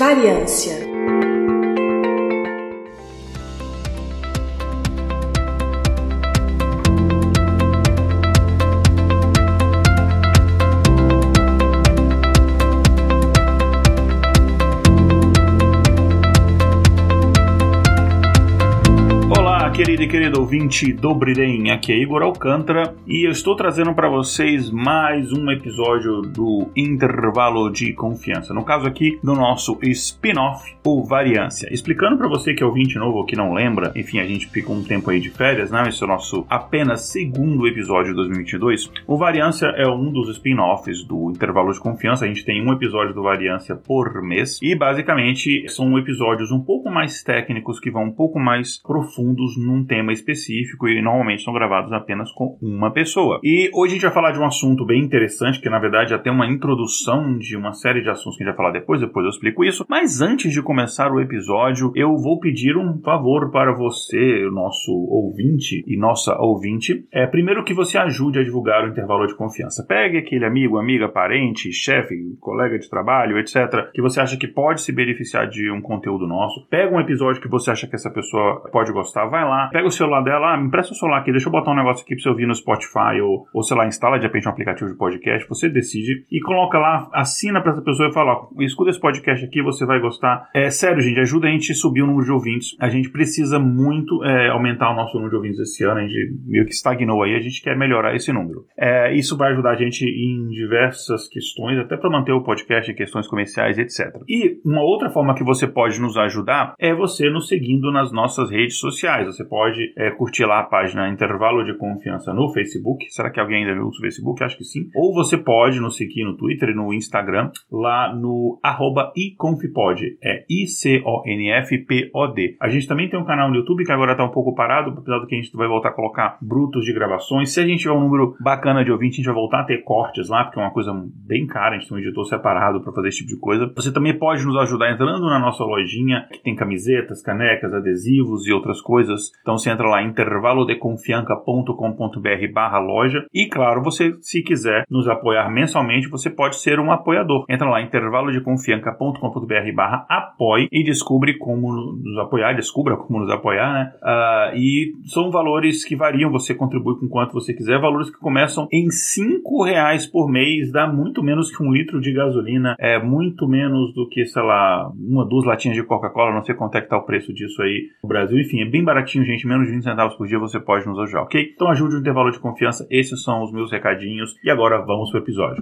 Variância querido ouvinte do Brilhem, aqui é Igor Alcântara e eu estou trazendo para vocês mais um episódio do Intervalo de Confiança. No caso aqui, do nosso spin-off, ou Variância. Explicando para você que é ouvinte novo que não lembra, enfim, a gente ficou um tempo aí de férias, né? Esse é o nosso apenas segundo episódio de 2022. O Variância é um dos spin-offs do Intervalo de Confiança. A gente tem um episódio do Variância por mês e basicamente são episódios um pouco mais técnicos que vão um pouco mais profundos num tema específico e normalmente são gravados apenas com uma pessoa. E hoje a gente vai falar de um assunto bem interessante, que na verdade já tem uma introdução de uma série de assuntos que a gente vai falar depois, depois eu explico isso. Mas antes de começar o episódio, eu vou pedir um favor para você, nosso ouvinte e nossa ouvinte. É primeiro que você ajude a divulgar o intervalo de confiança. Pegue aquele amigo, amiga, parente, chefe, colega de trabalho, etc., que você acha que pode se beneficiar de um conteúdo nosso. Pega um episódio que você acha que essa pessoa pode gostar, vai lá, pega o celular dela, ah, me empresta o celular aqui, deixa eu botar um negócio aqui pra você ouvir no Spotify, ou, ou sei lá, instala de repente um aplicativo de podcast, você decide e coloca lá, assina pra essa pessoa e fala, ó, escuta esse podcast aqui, você vai gostar. É sério, gente, ajuda a gente a subir o número de ouvintes. A gente precisa muito é, aumentar o nosso número de ouvintes esse ano, a gente meio que estagnou aí, a gente quer melhorar esse número. É, isso vai ajudar a gente em diversas questões, até para manter o podcast em questões comerciais, etc. E uma outra forma que você pode nos ajudar é você nos seguindo nas nossas redes sociais. Você pode é, curtir lá a página Intervalo de Confiança no Facebook. Será que alguém ainda usa o Facebook? Acho que sim. Ou você pode nos seguir no Twitter e no Instagram, lá no arroba iconfpod. É I-C-O-N-F-P-O-D. A gente também tem um canal no YouTube que agora está um pouco parado, apesar do que a gente vai voltar a colocar brutos de gravações. Se a gente tiver um número bacana de ouvinte, a gente vai voltar a ter cortes lá, porque é uma coisa bem cara, a gente tem um editor separado para fazer esse tipo de coisa. Você também pode nos ajudar entrando na nossa lojinha, que tem camisetas, canecas, adesivos e outras coisas. Então entra lá intervalodeconfianca.com.br barra loja e claro, você se quiser nos apoiar mensalmente, você pode ser um apoiador. Entra lá intervalodeconfianca.com.br barra apoie e descobre como nos apoiar, descubra como nos apoiar, né? Uh, e são valores que variam, você contribui com quanto você quiser, valores que começam em cinco reais por mês, dá muito menos que um litro de gasolina, é muito menos do que, sei lá, uma, duas latinhas de Coca-Cola, não sei quanto é que tá o preço disso aí no Brasil, enfim, é bem baratinho, gente, menos de 20 centavos por dia você pode nos ajudar, ok? Então ajude o intervalo de confiança, esses são os meus recadinhos e agora vamos pro episódio.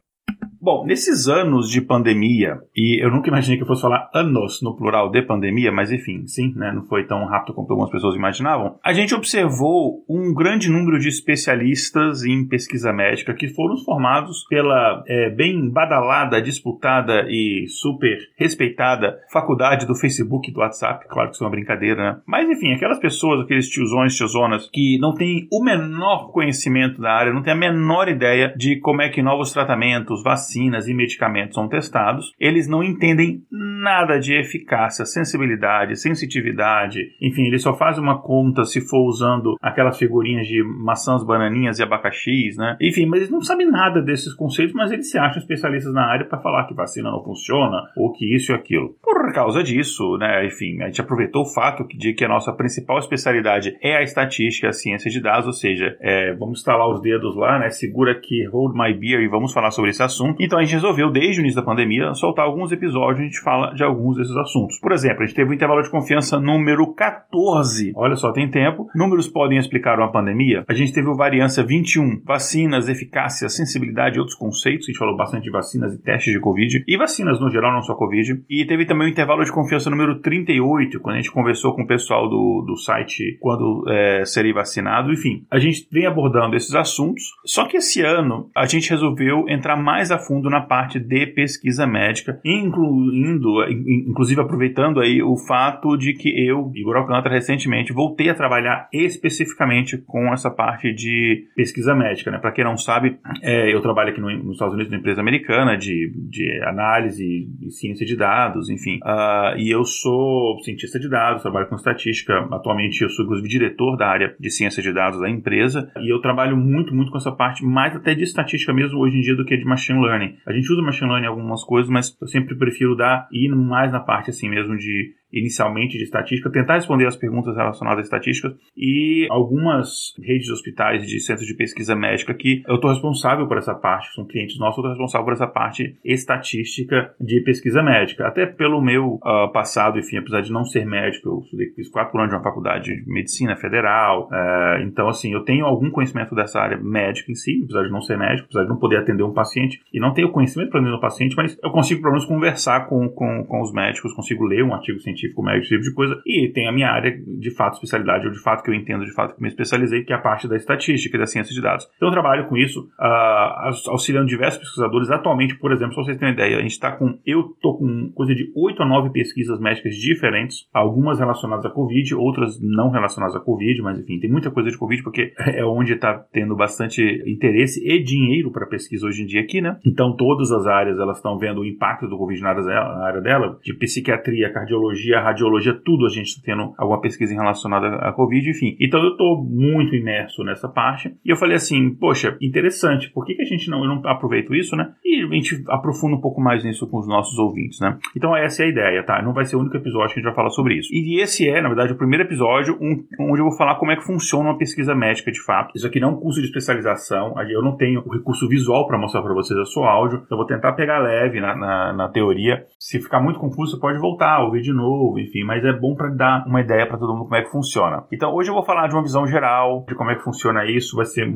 Bom, nesses anos de pandemia, e eu nunca imaginei que eu fosse falar anos no plural de pandemia, mas enfim, sim, né, não foi tão rápido como algumas pessoas imaginavam, a gente observou um grande número de especialistas em pesquisa médica que foram formados pela é, bem badalada, disputada e super respeitada faculdade do Facebook e do WhatsApp, claro que isso é uma brincadeira, né? Mas enfim, aquelas pessoas, aqueles tiozões, tiozonas, que não têm o menor conhecimento da área, não têm a menor ideia de como é que novos tratamentos, vacinas, vacinas e medicamentos são testados, eles não entendem nada de eficácia, sensibilidade, sensitividade, enfim, eles só fazem uma conta se for usando aquelas figurinhas de maçãs, bananinhas e abacaxis, né? Enfim, mas eles não sabem nada desses conceitos, mas eles se acham especialistas na área para falar que vacina não funciona ou que isso e aquilo. Por causa disso, né, enfim, a gente aproveitou o fato de que a nossa principal especialidade é a estatística, a ciência de dados, ou seja, é, vamos instalar os dedos lá, né, segura aqui, hold my beer e vamos falar sobre esse assunto. Então a gente resolveu, desde o início da pandemia, soltar alguns episódios, a gente fala de alguns desses assuntos. Por exemplo, a gente teve o intervalo de confiança número 14. Olha só, tem tempo. Números podem explicar uma pandemia. A gente teve o variância 21, vacinas, eficácia, sensibilidade e outros conceitos. A gente falou bastante de vacinas e testes de Covid. E vacinas no geral, não só Covid. E teve também o intervalo de confiança número 38, quando a gente conversou com o pessoal do, do site quando é, seria vacinado. Enfim, a gente vem abordando esses assuntos. Só que esse ano a gente resolveu entrar mais a fundo na parte de pesquisa médica, incluindo, inclusive aproveitando aí o fato de que eu, Igor Alcântara, recentemente voltei a trabalhar especificamente com essa parte de pesquisa médica. Né? Para quem não sabe, é, eu trabalho aqui no, nos Estados Unidos numa empresa americana de, de análise e ciência de dados, enfim. Uh, e eu sou cientista de dados, trabalho com estatística. Atualmente eu sou inclusive diretor da área de ciência de dados da empresa e eu trabalho muito, muito com essa parte, mais até de estatística mesmo hoje em dia do que de machine learning learning. A gente usa machine learning em algumas coisas, mas eu sempre prefiro dar, ir mais na parte assim mesmo de inicialmente de estatística, tentar responder as perguntas relacionadas à estatística e algumas redes de hospitais de centros de pesquisa médica que eu estou responsável por essa parte, são clientes nossos, eu estou responsável por essa parte estatística de pesquisa médica. Até pelo meu uh, passado, enfim, apesar de não ser médico, eu estudei, fiz quatro anos de uma faculdade de medicina federal, uh, então assim, eu tenho algum conhecimento dessa área médica em si, apesar de não ser médico, apesar de não poder atender um paciente e não tenho conhecimento para atender um paciente, mas eu consigo pelo menos conversar com, com, com os médicos, consigo ler um artigo científico científico médico, esse tipo de coisa. E tem a minha área de fato, especialidade, ou de fato que eu entendo, de fato que me especializei, que é a parte da estatística e da ciência de dados. Então eu trabalho com isso, uh, auxiliando diversos pesquisadores. Atualmente, por exemplo, se vocês terem uma ideia, a gente está com, eu estou com coisa de 8 a 9 pesquisas médicas diferentes, algumas relacionadas à Covid, outras não relacionadas à Covid, mas enfim, tem muita coisa de Covid, porque é onde está tendo bastante interesse e dinheiro para pesquisa hoje em dia aqui, né? Então todas as áreas elas estão vendo o impacto do Covid na área dela de psiquiatria, cardiologia, a radiologia, tudo a gente está tendo alguma pesquisa relacionada à Covid, enfim. Então eu estou muito imerso nessa parte. E eu falei assim, poxa, interessante, por que, que a gente não, eu não aproveito isso, né? E a gente aprofunda um pouco mais nisso com os nossos ouvintes, né? Então essa é a ideia, tá? Não vai ser o único episódio que a gente vai falar sobre isso. E esse é, na verdade, o primeiro episódio um, onde eu vou falar como é que funciona uma pesquisa médica de fato. Isso aqui não é um curso de especialização, eu não tenho o recurso visual para mostrar para vocês, é só áudio. Eu vou tentar pegar leve na, na, na teoria. Se ficar muito confuso, você pode voltar, ouvir de novo, enfim, mas é bom para dar uma ideia para todo mundo como é que funciona. Então, hoje eu vou falar de uma visão geral de como é que funciona isso, vai ser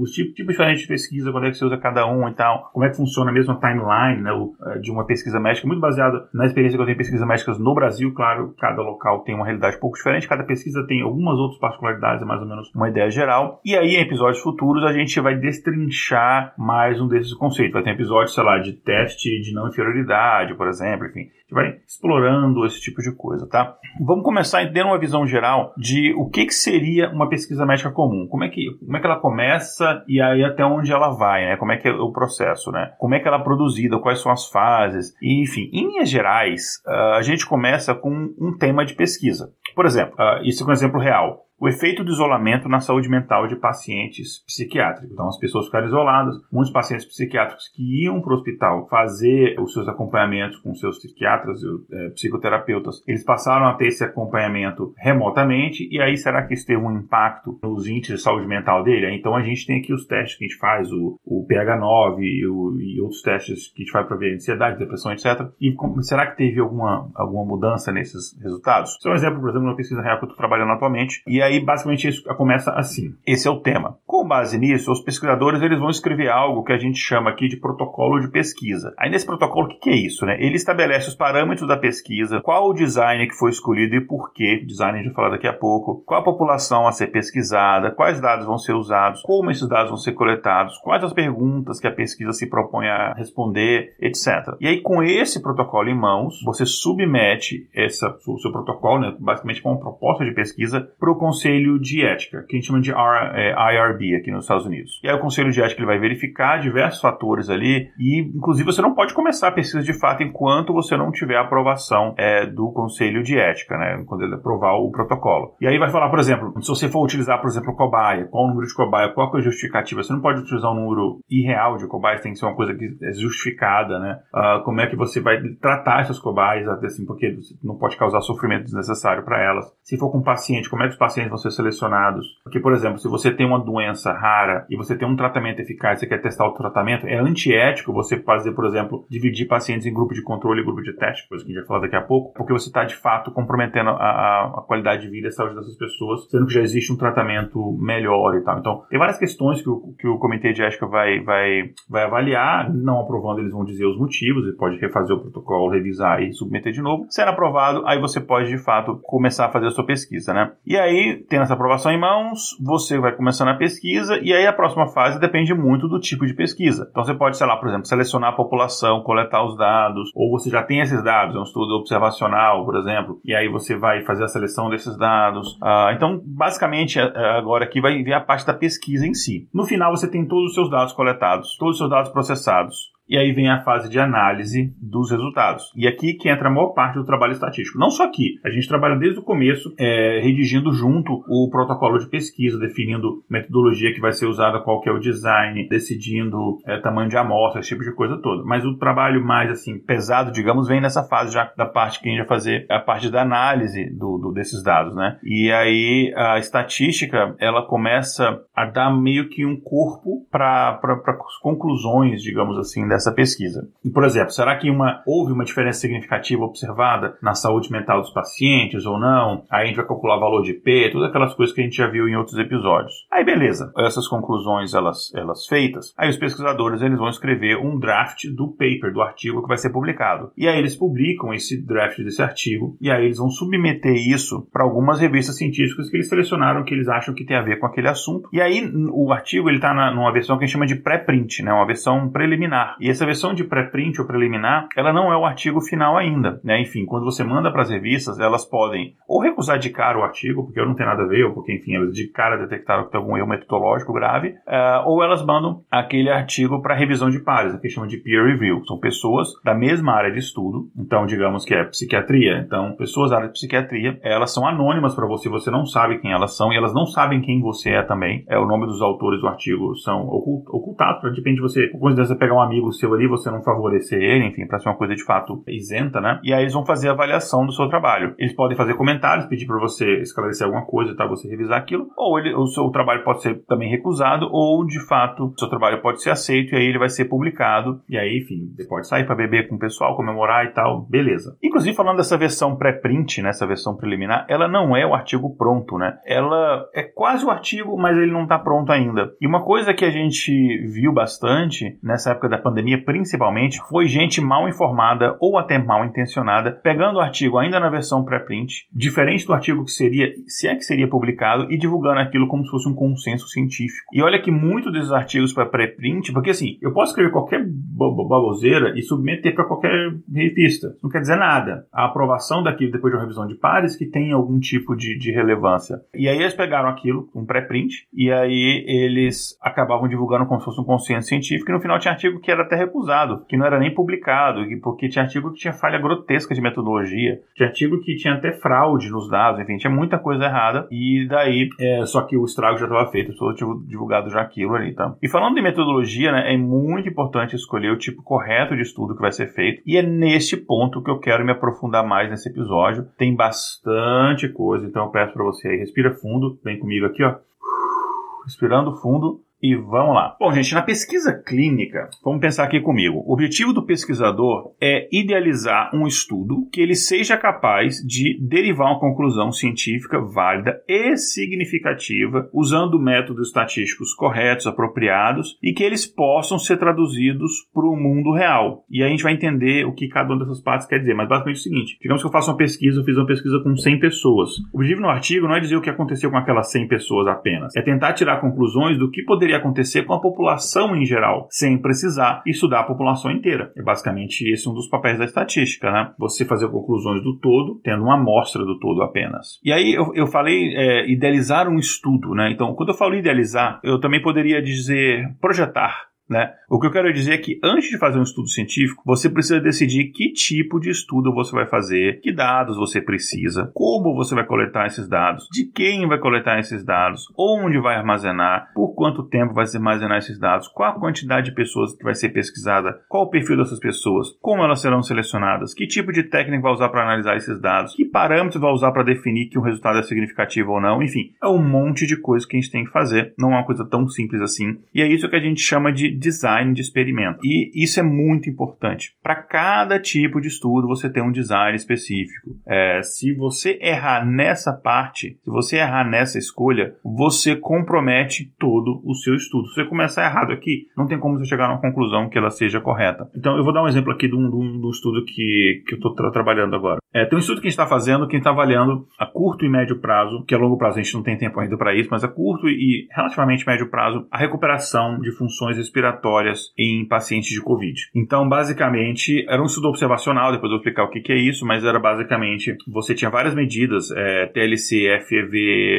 os tipos, diferentes de pesquisa, quando é que você usa cada um e tal, como é que funciona mesmo a timeline né, eh, de uma pesquisa médica, muito baseada na experiência que eu tenho em pesquisas médicas no Brasil, claro, cada local tem uma realidade pouco diferente, cada pesquisa tem algumas outras particularidades, é mais ou menos uma ideia geral. E aí, em episódios futuros, a gente vai destrinchar mais um desses conceitos. Vai ter um episódio, sei lá, de teste de não inferioridade, por exemplo, enfim gente vai explorando esse tipo de coisa, tá? Vamos começar a ter uma visão geral de o que, que seria uma pesquisa médica comum. Como é, que, como é que ela começa e aí até onde ela vai, né? Como é que é o processo, né? Como é que ela é produzida, quais são as fases. E, enfim, em linhas gerais, uh, a gente começa com um tema de pesquisa. Por exemplo, uh, isso é um exemplo real o efeito do isolamento na saúde mental de pacientes psiquiátricos. Então, as pessoas ficaram isoladas, muitos pacientes psiquiátricos que iam para o hospital fazer os seus acompanhamentos com seus psiquiatras e é, psicoterapeutas, eles passaram a ter esse acompanhamento remotamente, e aí será que isso teve um impacto nos índices de saúde mental dele? Então, a gente tem aqui os testes que a gente faz, o, o PH9 e, o, e, outros testes que a gente faz para ver ansiedade, depressão, etc. E como, será que teve alguma, alguma mudança nesses resultados? Isso é um exemplo, por exemplo, de uma pesquisa real que eu estou trabalhando atualmente, e basicamente, isso começa assim. Esse é o tema. Com base nisso, os pesquisadores eles vão escrever algo que a gente chama aqui de protocolo de pesquisa. Aí, nesse protocolo, o que, que é isso? Né? Ele estabelece os parâmetros da pesquisa, qual o design que foi escolhido e por quê. Design a gente vai falar daqui a pouco. Qual a população a ser pesquisada, quais dados vão ser usados, como esses dados vão ser coletados, quais as perguntas que a pesquisa se propõe a responder, etc. E aí, com esse protocolo em mãos, você submete essa, o seu protocolo, né, basicamente com uma proposta de pesquisa, para o Conselho de Ética, que a gente chama de é, IRB aqui nos Estados Unidos. E aí o Conselho de Ética ele vai verificar diversos fatores ali e, inclusive, você não pode começar a pesquisa de fato enquanto você não tiver a aprovação é, do Conselho de Ética, né? Quando ele aprovar o protocolo. E aí vai falar, por exemplo, se você for utilizar, por exemplo, cobaia, qual o número de cobaia, qual é a justificativa? Você não pode utilizar um número irreal de cobaias, tem que ser uma coisa que é justificada, né? Uh, como é que você vai tratar essas cobaias, assim, porque não pode causar sofrimento desnecessário para elas. Se for com paciente, como é que os pacientes vão ser selecionados. Porque, por exemplo, se você tem uma doença rara e você tem um tratamento eficaz e você quer testar o tratamento, é antiético você fazer, por exemplo, dividir pacientes em grupo de controle e grupo de teste, coisa que a gente vai falar daqui a pouco, porque você está, de fato, comprometendo a, a, qualidade de vida e a saúde dessas pessoas, sendo que já existe um tratamento melhor e tal. Então, tem várias questões que o, que o Comitê de Ética vai, vai, vai avaliar, não aprovando, eles vão dizer os motivos, ele pode refazer o protocolo, revisar e submeter de novo. Sendo aprovado, aí você pode, de fato, começar a fazer a sua pesquisa, né? E aí, tendo essa aprovação em mãos, você vai começando a pesquisa e aí a próxima fase depende muito do tipo de pesquisa. Então você pode, sei lá, por exemplo, selecionar a população, coletar os dados, ou você já tem esses dados, é um estudo observacional, por exemplo, e aí você vai fazer a seleção desses dados. Uh, então, basicamente, é, é, agora aqui vai ver a parte da pesquisa em si. No final, você tem todos os seus dados coletados, todos os seus dados processados e aí vem a fase de análise dos resultados. E aqui que entra a maior parte do trabalho estatístico. Não só aqui, a gente trabalha desde o começo é, redigindo junto o protocolo de pesquisa, definindo metodologia que vai ser usada, qual que é o design, decidindo é, tamanho de amostra, esse tipo de coisa toda. Mas o trabalho mais assim pesado, digamos, vem nessa fase já da parte que a gente vai fazer a parte da análise do, do desses dados, né? E aí a estatística ela começa a dar meio que um corpo para as conclusões, digamos assim, dessa pesquisa. E, por exemplo, será que uma, houve uma diferença significativa observada na saúde mental dos pacientes ou não? Aí a gente vai calcular valor de P, todas aquelas coisas que a gente já viu em outros episódios. Aí beleza, essas conclusões elas, elas feitas, aí os pesquisadores eles vão escrever um draft do paper, do artigo que vai ser publicado. E aí eles publicam esse draft desse artigo e aí eles vão submeter isso para algumas revistas científicas que eles selecionaram que eles acham que tem a ver com aquele assunto. E aí o artigo ele está numa versão que a gente chama de pré-print, né? Uma versão preliminar. E essa versão de pré-print ou preliminar, ela não é o artigo final ainda, né? Enfim, quando você manda para as revistas, elas podem ou recusar de cara o artigo, porque eu não tenho nada a ver, ou porque, enfim, elas de cara detectaram que tem algum erro metodológico grave, uh, ou elas mandam aquele artigo para revisão de pares, que chama de peer review. São pessoas da mesma área de estudo, então digamos que é psiquiatria. Então, pessoas da área de psiquiatria, elas são anônimas para você, você não sabe quem elas são e elas não sabem quem você é também. É o nome dos autores do artigo são ocultados, para de repente você, por coincidência, pegar um amigo seu ali, você não favorecer ele, enfim, para ser uma coisa de fato isenta, né? E aí eles vão fazer a avaliação do seu trabalho. Eles podem fazer comentários, pedir para você esclarecer alguma coisa, tá? Você revisar aquilo, ou ele, o seu trabalho pode ser também recusado, ou de fato o seu trabalho pode ser aceito e aí ele vai ser publicado. E aí, enfim, você pode sair para beber com o pessoal, comemorar e tal, beleza. Inclusive, falando dessa versão pré-print, né, essa versão preliminar, ela não é o artigo pronto, né? Ela é quase o artigo, mas ele não está pronto ainda. E uma coisa que a gente viu bastante nessa época da pandemia, principalmente, foi gente mal informada ou até mal intencionada, pegando o artigo ainda na versão pré-print, diferente do artigo que seria, se é que seria publicado, e divulgando aquilo como se fosse um consenso científico. E olha que muitos desses artigos para pré-print, porque assim, eu posso escrever qualquer baboseira e submeter para qualquer revista. Não quer dizer nada. A aprovação daquilo depois de uma revisão de pares que tem algum tipo de, de relevância. E aí eles pegaram aquilo, um pré-print, e aí eles acabavam divulgando como se fosse um consenso científico, e no final tinha artigo que era até recusado, que não era nem publicado, porque tinha artigo que tinha falha grotesca de metodologia, tinha artigo que tinha até fraude nos dados, enfim, tinha muita coisa errada, e daí, é, só que o estrago já estava feito, todo divulgado já aquilo ali, tá? E falando de metodologia, né, é muito importante escolher o tipo correto de estudo que vai ser feito, e é neste ponto que eu quero me aprofundar mais nesse episódio. Tem bastante coisa, então eu peço para você aí, respira fundo, vem comigo aqui, ó. Respirando fundo e vamos lá. Bom, gente, na pesquisa clínica, vamos pensar aqui comigo. O objetivo do pesquisador é idealizar um estudo que ele seja capaz de derivar uma conclusão científica válida e significativa, usando métodos estatísticos corretos, apropriados e que eles possam ser traduzidos para o mundo real. E aí a gente vai entender o que cada uma dessas partes quer dizer. Mas basicamente é o seguinte: digamos que eu faço uma pesquisa, eu fiz uma pesquisa com 100 pessoas. O objetivo no artigo não é dizer o que aconteceu com aquelas 100 pessoas apenas, é tentar tirar conclusões do que poderia poderia acontecer com a população em geral, sem precisar estudar a população inteira. É basicamente esse um dos papéis da estatística, né? Você fazer conclusões do todo, tendo uma amostra do todo apenas. E aí eu, eu falei é, idealizar um estudo, né? Então, quando eu falo idealizar, eu também poderia dizer projetar. Né? O que eu quero dizer é que antes de fazer um estudo científico, você precisa decidir que tipo de estudo você vai fazer, que dados você precisa, como você vai coletar esses dados, de quem vai coletar esses dados, onde vai armazenar, por quanto tempo vai se armazenar esses dados, qual a quantidade de pessoas que vai ser pesquisada, qual o perfil dessas pessoas, como elas serão selecionadas, que tipo de técnica vai usar para analisar esses dados, que parâmetros vai usar para definir que um resultado é significativo ou não, enfim, é um monte de coisa que a gente tem que fazer, não é uma coisa tão simples assim. E é isso que a gente chama de design de experimento. E isso é muito importante. Para cada tipo de estudo, você tem um design específico. É, se você errar nessa parte, se você errar nessa escolha, você compromete todo o seu estudo. Se você começar errado aqui, não tem como você chegar a uma conclusão que ela seja correta. Então, eu vou dar um exemplo aqui de um, um, um estudo que, que eu estou tra trabalhando agora. É, tem um estudo que a gente está fazendo que está avaliando a curto e médio prazo, que a longo prazo a gente não tem tempo ainda para isso, mas a curto e relativamente médio prazo, a recuperação de funções respiratórias respiratórias em pacientes de Covid. Então, basicamente, era um estudo observacional, depois eu vou explicar o que, que é isso, mas era basicamente, você tinha várias medidas, é, TLC, FEV,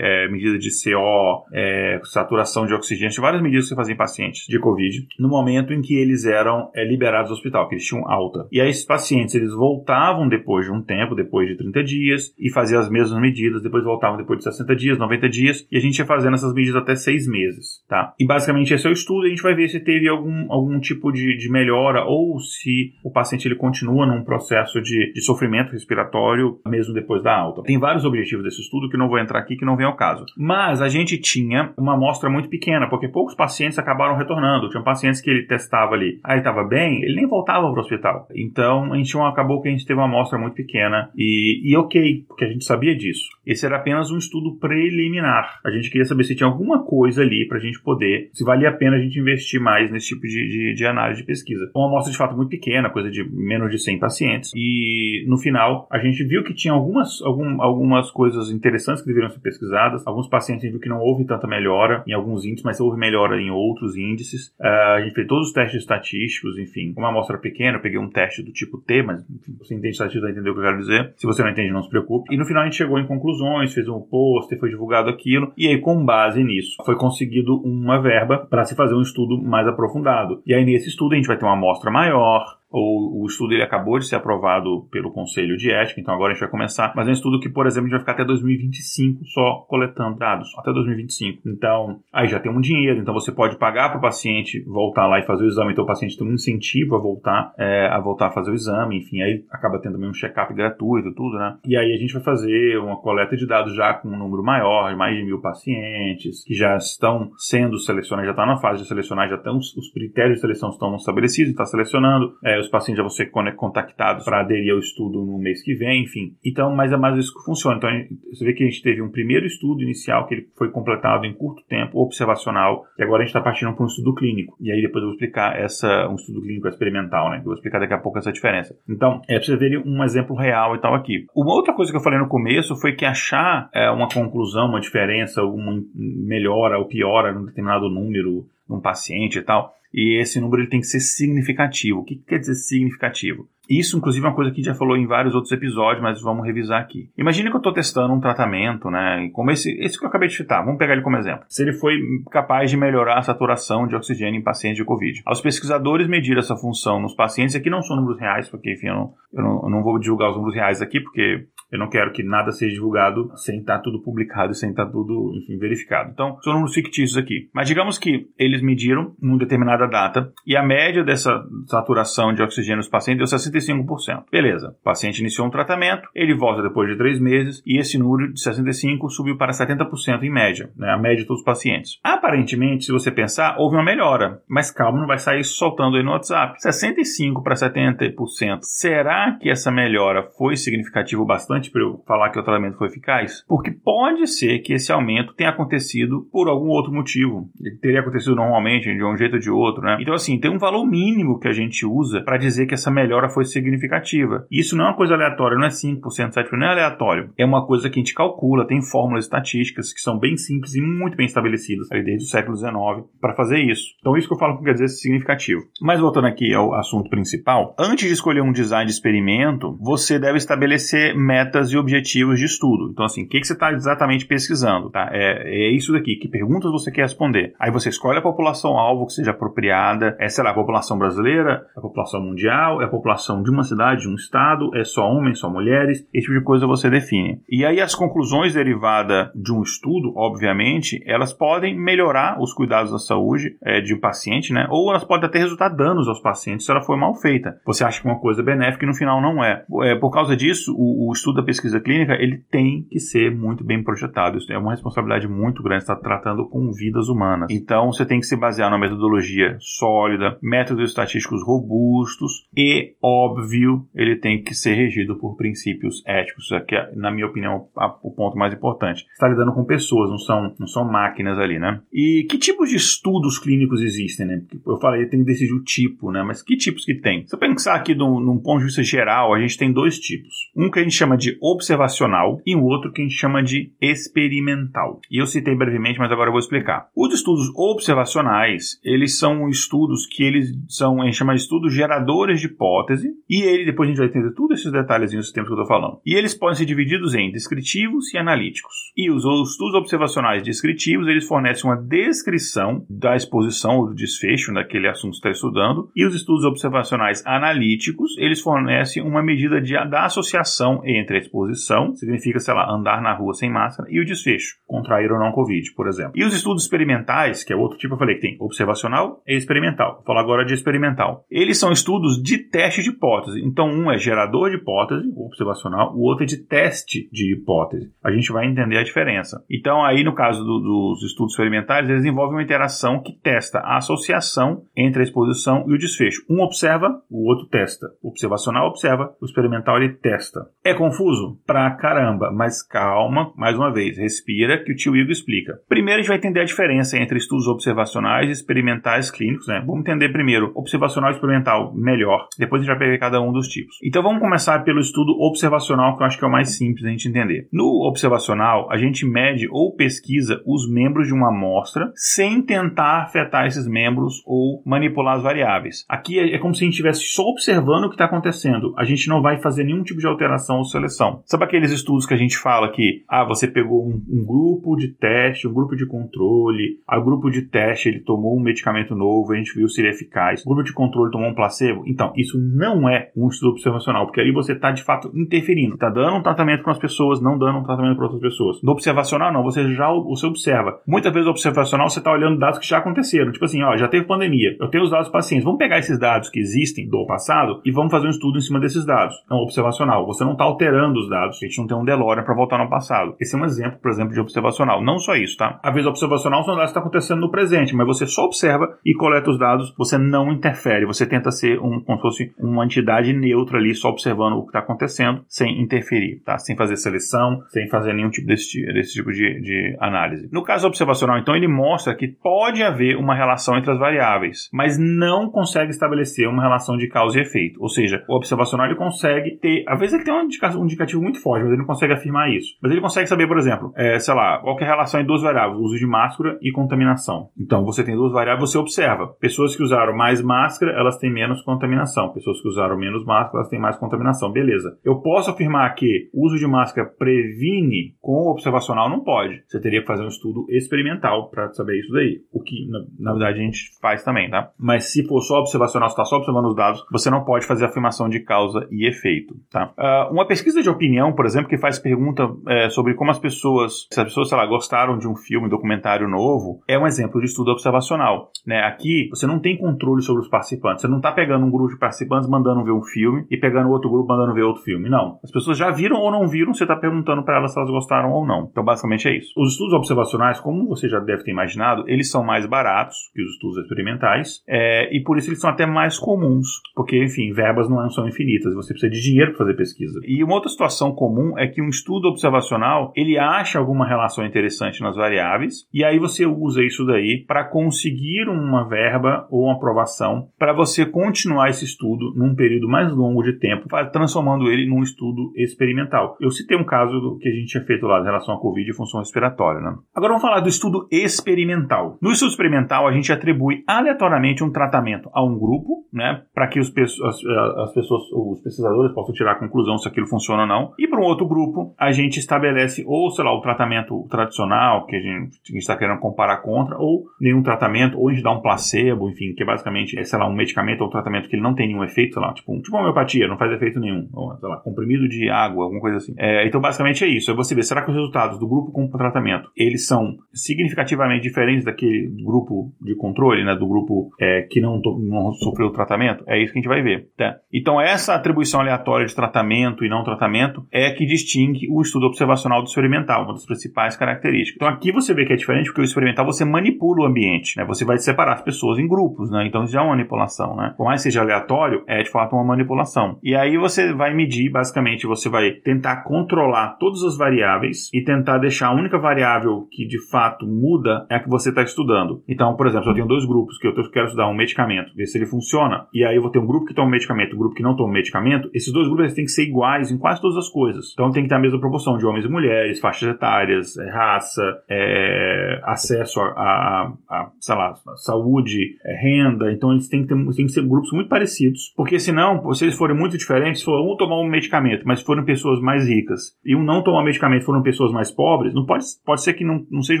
é, medida de CO, é, saturação de oxigênio, várias medidas que você fazia em pacientes de Covid, no momento em que eles eram é, liberados do hospital, que eles tinham alta. E aí esses pacientes, eles voltavam depois de um tempo, depois de 30 dias, e faziam as mesmas medidas, depois voltavam depois de 60 dias, 90 dias, e a gente ia fazendo essas medidas até 6 meses, tá? E basicamente esse é o estudo, a gente vai ver se teve algum, algum tipo de, de melhora, ou se o paciente ele continua num processo de, de sofrimento respiratório, mesmo depois da alta. Tem vários objetivos desse estudo que não vou entrar aqui, que não vem ao caso. Mas a gente tinha uma amostra muito pequena, porque poucos pacientes acabaram retornando. Tinha pacientes que ele testava ali, aí estava bem, ele nem voltava para o hospital. Então a gente acabou que a gente teve uma amostra muito pequena e, e ok, porque a gente sabia disso. Esse era apenas um estudo preliminar. A gente queria saber se tinha alguma coisa ali para a gente poder, se valia a pena a gente investir mais nesse tipo de, de, de análise de pesquisa. Uma amostra de fato muito pequena, coisa de menos de 100 pacientes. E no final a gente viu que tinha algumas, algum, algumas coisas interessantes que deveriam ser pesquisadas. Alguns pacientes viu que não houve tanta melhora em alguns índices, mas houve melhora em outros índices. Uh, a gente fez todos os testes estatísticos, enfim. Uma amostra pequena, eu peguei um teste do tipo T, mas enfim, você entende estatística, vai entender o que eu quero dizer. Se você não entende, não se preocupe. E no final a gente chegou em conclusões, fez um post, foi divulgado aquilo. E aí, com base nisso, foi conseguido uma verba para se fazer um estudo mais aprofundado. E aí, nesse estudo, a gente vai ter uma amostra maior, o, o estudo ele acabou de ser aprovado pelo Conselho de Ética, então agora a gente vai começar. Mas é um estudo que, por exemplo, a gente vai ficar até 2025 só coletando dados, até 2025. Então, aí já tem um dinheiro, então você pode pagar para o paciente voltar lá e fazer o exame, então o paciente tem um incentivo a voltar, é, a voltar a fazer o exame, enfim, aí acaba tendo também um check-up gratuito, tudo, né? E aí a gente vai fazer uma coleta de dados já com um número maior, mais de mil pacientes, que já estão sendo selecionados, já está na fase de selecionar, já estão, os critérios de seleção estão estabelecidos, está selecionando. É, os pacientes já vão ser contactados para aderir ao estudo no mês que vem, enfim. Então, mais é mais isso que funciona. Então, você vê que a gente teve um primeiro estudo inicial que ele foi completado em curto tempo, observacional, e agora a gente está partindo para um estudo clínico. E aí depois eu vou explicar essa, um estudo clínico experimental, né? Eu vou explicar daqui a pouco essa diferença. Então, é para ver um exemplo real e tal aqui. Uma outra coisa que eu falei no começo foi que achar é, uma conclusão, uma diferença, uma melhora ou piora num determinado número num paciente e tal, e esse número ele tem que ser significativo. O que, que quer dizer significativo? Isso, inclusive, é uma coisa que a gente já falou em vários outros episódios, mas vamos revisar aqui. Imagina que eu estou testando um tratamento, né? Como esse, esse que eu acabei de citar, vamos pegar ele como exemplo. Se ele foi capaz de melhorar a saturação de oxigênio em pacientes de Covid. Os pesquisadores mediram essa função nos pacientes, aqui não são números reais, porque, enfim, eu não, eu não, eu não vou divulgar os números reais aqui, porque eu não quero que nada seja divulgado sem estar tudo publicado sem estar tudo, enfim, verificado. Então, são números fictícios aqui. Mas digamos que eles mediram numa determinada data e a média dessa saturação de oxigênio nos pacientes deu 60 65%. Beleza. O paciente iniciou um tratamento, ele volta depois de três meses e esse número de 65% subiu para 70% em média, né? a média de todos os pacientes. Aparentemente, se você pensar, houve uma melhora, mas calma, não vai sair soltando aí no WhatsApp. 65% para 70%. Será que essa melhora foi significativa bastante para eu falar que o tratamento foi eficaz? Porque pode ser que esse aumento tenha acontecido por algum outro motivo. Ele teria acontecido normalmente, de um jeito ou de outro, né? Então, assim, tem um valor mínimo que a gente usa para dizer que essa melhora foi significativa. Isso não é uma coisa aleatória, não é 5%, 7%, não é aleatório. É uma coisa que a gente calcula, tem fórmulas estatísticas que são bem simples e muito bem estabelecidas desde o século XIX para fazer isso. Então, isso que eu falo que quer dizer significativo. Mas voltando aqui ao assunto principal, antes de escolher um design de experimento, você deve estabelecer metas e objetivos de estudo. Então, assim, o que, que você está exatamente pesquisando? Tá? É, é isso daqui, que perguntas você quer responder. Aí você escolhe a população-alvo que seja apropriada, é, sei lá, a população brasileira, a população mundial, é a população de uma cidade, de um estado, é só homens, só mulheres, esse tipo de coisa você define. E aí as conclusões derivadas de um estudo, obviamente, elas podem melhorar os cuidados da saúde é, de um paciente, né? Ou elas podem até resultar danos aos pacientes se ela for mal feita. Você acha que uma coisa é benéfica e no final não é. é por causa disso, o, o, estudo da pesquisa clínica ele tem que ser muito bem projetado. Isso é uma responsabilidade muito grande, estar tratando com vidas humanas. Então você tem que se basear numa metodologia sólida, métodos estatísticos robustos e, óbvio, ele tem que ser regido por princípios éticos, é que, na minha opinião, é o ponto mais importante. Está lidando com pessoas, não são, não são máquinas ali, né? E que tipos de estudos clínicos existem, né? Eu falei, tem que decidir o tipo, né? Mas que tipos que tem? Se eu pensar aqui num, num ponto de vista geral, a gente tem dois tipos. Um que a gente chama de de observacional e um outro que a gente chama de experimental. E eu citei brevemente, mas agora eu vou explicar. Os estudos observacionais, eles são estudos que eles são, a gente chama de estudos geradores de hipótese, e ele, depois a gente vai entender todos esses detalhezinhos do tempo que eu estou falando. E eles podem ser divididos em descritivos e analíticos. E os estudos observacionais descritivos, eles fornecem uma descrição da exposição ou do desfecho daquele assunto que está estudando, e os estudos observacionais analíticos, eles fornecem uma medida de, da associação entre exposição, significa, sei lá, andar na rua sem máscara, e o desfecho, contrair ou não Covid, por exemplo. E os estudos experimentais, que é outro tipo, eu falei que tem observacional e experimental. Vou falar agora de experimental. Eles são estudos de teste de hipótese. Então, um é gerador de hipótese, observacional, o outro é de teste de hipótese. A gente vai entender a diferença. Então, aí no caso do, dos estudos experimentais, eles envolvem uma interação que testa a associação entre a exposição e o desfecho. Um observa, o outro testa. O observacional observa, o experimental ele testa. É confuso? Pra caramba, mas calma, mais uma vez, respira que o tio Igor explica. Primeiro a gente vai entender a diferença entre estudos observacionais e experimentais clínicos, né? Vamos entender primeiro observacional e experimental melhor, depois a gente vai ver cada um dos tipos. Então vamos começar pelo estudo observacional, que eu acho que é o mais simples a gente entender. No observacional, a gente mede ou pesquisa os membros de uma amostra sem tentar afetar esses membros ou manipular as variáveis. Aqui é, é como se a gente estivesse só observando o que está acontecendo. A gente não vai fazer nenhum tipo de alteração ou seleção. Sabe aqueles estudos que a gente fala que ah, você pegou um, um grupo de teste, um grupo de controle, a grupo de teste ele tomou um medicamento novo, a gente viu se ele é eficaz, o grupo de controle tomou um placebo? Então, isso não é um estudo observacional, porque aí você está de fato interferindo. Está dando um tratamento para as pessoas, não dando um tratamento para outras pessoas. No observacional, não, você já você observa. Muitas vezes no observacional você está olhando dados que já aconteceram. Tipo assim, ó, já teve pandemia, eu tenho os dados pacientes. Vamos pegar esses dados que existem do passado e vamos fazer um estudo em cima desses dados. Então, observacional. Você não está alterando os dados, a gente não tem um DeLorean para voltar no passado. Esse é um exemplo, por exemplo, de observacional. Não só isso, tá? A vez observacional são dados que estão acontecendo no presente, mas você só observa e coleta os dados, você não interfere, você tenta ser um, como se fosse uma entidade neutra ali, só observando o que está acontecendo, sem interferir, tá? Sem fazer seleção, sem fazer nenhum tipo desse, desse tipo de, de análise. No caso observacional, então, ele mostra que pode haver uma relação entre as variáveis, mas não consegue estabelecer uma relação de causa e efeito. Ou seja, o observacional ele consegue ter, às vezes ele tem um indicativo, um indicativo muito forte, mas ele não consegue afirmar isso. Mas ele consegue saber, por exemplo, é, sei lá, qual é a relação em duas variáveis, uso de máscara e contaminação. Então, você tem duas variáveis, você observa. Pessoas que usaram mais máscara, elas têm menos contaminação. Pessoas que usaram menos máscara, elas têm mais contaminação. Beleza. Eu posso afirmar que o uso de máscara previne com o observacional? Não pode. Você teria que fazer um estudo experimental para saber isso daí. O que, na, na, verdade, a gente faz também, tá? Mas se for só observacional, você está só observando os dados, você não pode fazer afirmação de causa e efeito, tá? Uh, uma pesquisa de opinião, por exemplo, que faz pergunta é, sobre como as pessoas, se as pessoas, sei lá, gostaram de um filme, documentário novo, é um exemplo de estudo observacional, né? Aqui, você não tem controle sobre os participantes. Você não está pegando um grupo de participantes mandando ver um filme e pegando outro grupo mandando ver outro filme. Não. As pessoas já viram ou não viram, você está perguntando para elas se elas gostaram ou não. Então, basicamente é isso. Os estudos observacionais, como você já deve ter imaginado, eles são mais baratos que os estudos experimentais é, e por isso eles são até mais comuns, porque, enfim, verbas não são infinitas. Você precisa de dinheiro para fazer pesquisa. E uma outra situação comum é que um estudo observacional ele acha alguma relação interessante nas variáveis e aí você usa isso daí para conseguir uma verba ou uma aprovação para você continuar esse estudo num período mais longo de tempo, transformando ele num estudo experimental. Eu citei um caso que a gente tinha feito lá em relação à Covid e função respiratória. Né? Agora vamos falar do estudo experimental. No estudo experimental, a gente atribui aleatoriamente um tratamento a um grupo, né, para que os, as, as pessoas, os pesquisadores possam tirar a conclusão se aquilo funciona ou não. E para um outro grupo, a gente estabelece ou, sei lá, o tratamento tradicional que a gente está querendo comparar contra, ou nenhum tratamento, ou a gente dá um placebo, enfim, que é basicamente, é, sei lá, um medicamento ou um tratamento que ele não tem nenhum efeito, sei lá, tipo, tipo homeopatia, não faz efeito nenhum, ou, sei lá, comprimido de água, alguma coisa assim. É, então, basicamente é isso. É você ver, será que os resultados do grupo com tratamento, eles são significativamente diferentes daquele grupo de controle, né, do grupo é, que não, não sofreu o tratamento? É isso que a gente vai ver, tá? Então, essa atribuição aleatória de tratamento e não tratamento é que distingue o estudo observacional do experimental, uma das principais características. Então, aqui você vê que é diferente porque o experimental você manipula o ambiente, né? Você vai separar as pessoas em grupos, né? Então, já é uma manipulação, né? Por mais que seja aleatório, é de fato uma manipulação. E aí você vai medir, basicamente, você vai tentar controlar todas as variáveis e tentar deixar a única variável que de fato muda é a que você está estudando. Então, por exemplo, eu tenho dois grupos que eu quero estudar um medicamento, ver se ele funciona, e aí eu vou ter um grupo que toma um medicamento, um grupo que não toma um medicamento, esses dois grupos têm que ser iguais em quase quase todas as coisas. Então tem que ter a mesma proporção de homens e mulheres, faixas etárias, é, raça, é, acesso a, a, a, sei lá, saúde, é, renda. Então eles têm que, ter, têm que ser grupos muito parecidos, porque senão, se eles forem muito diferentes, se for um tomar um medicamento, mas forem pessoas mais ricas, e um não tomar medicamento foram pessoas mais pobres, não pode, pode ser que não, não seja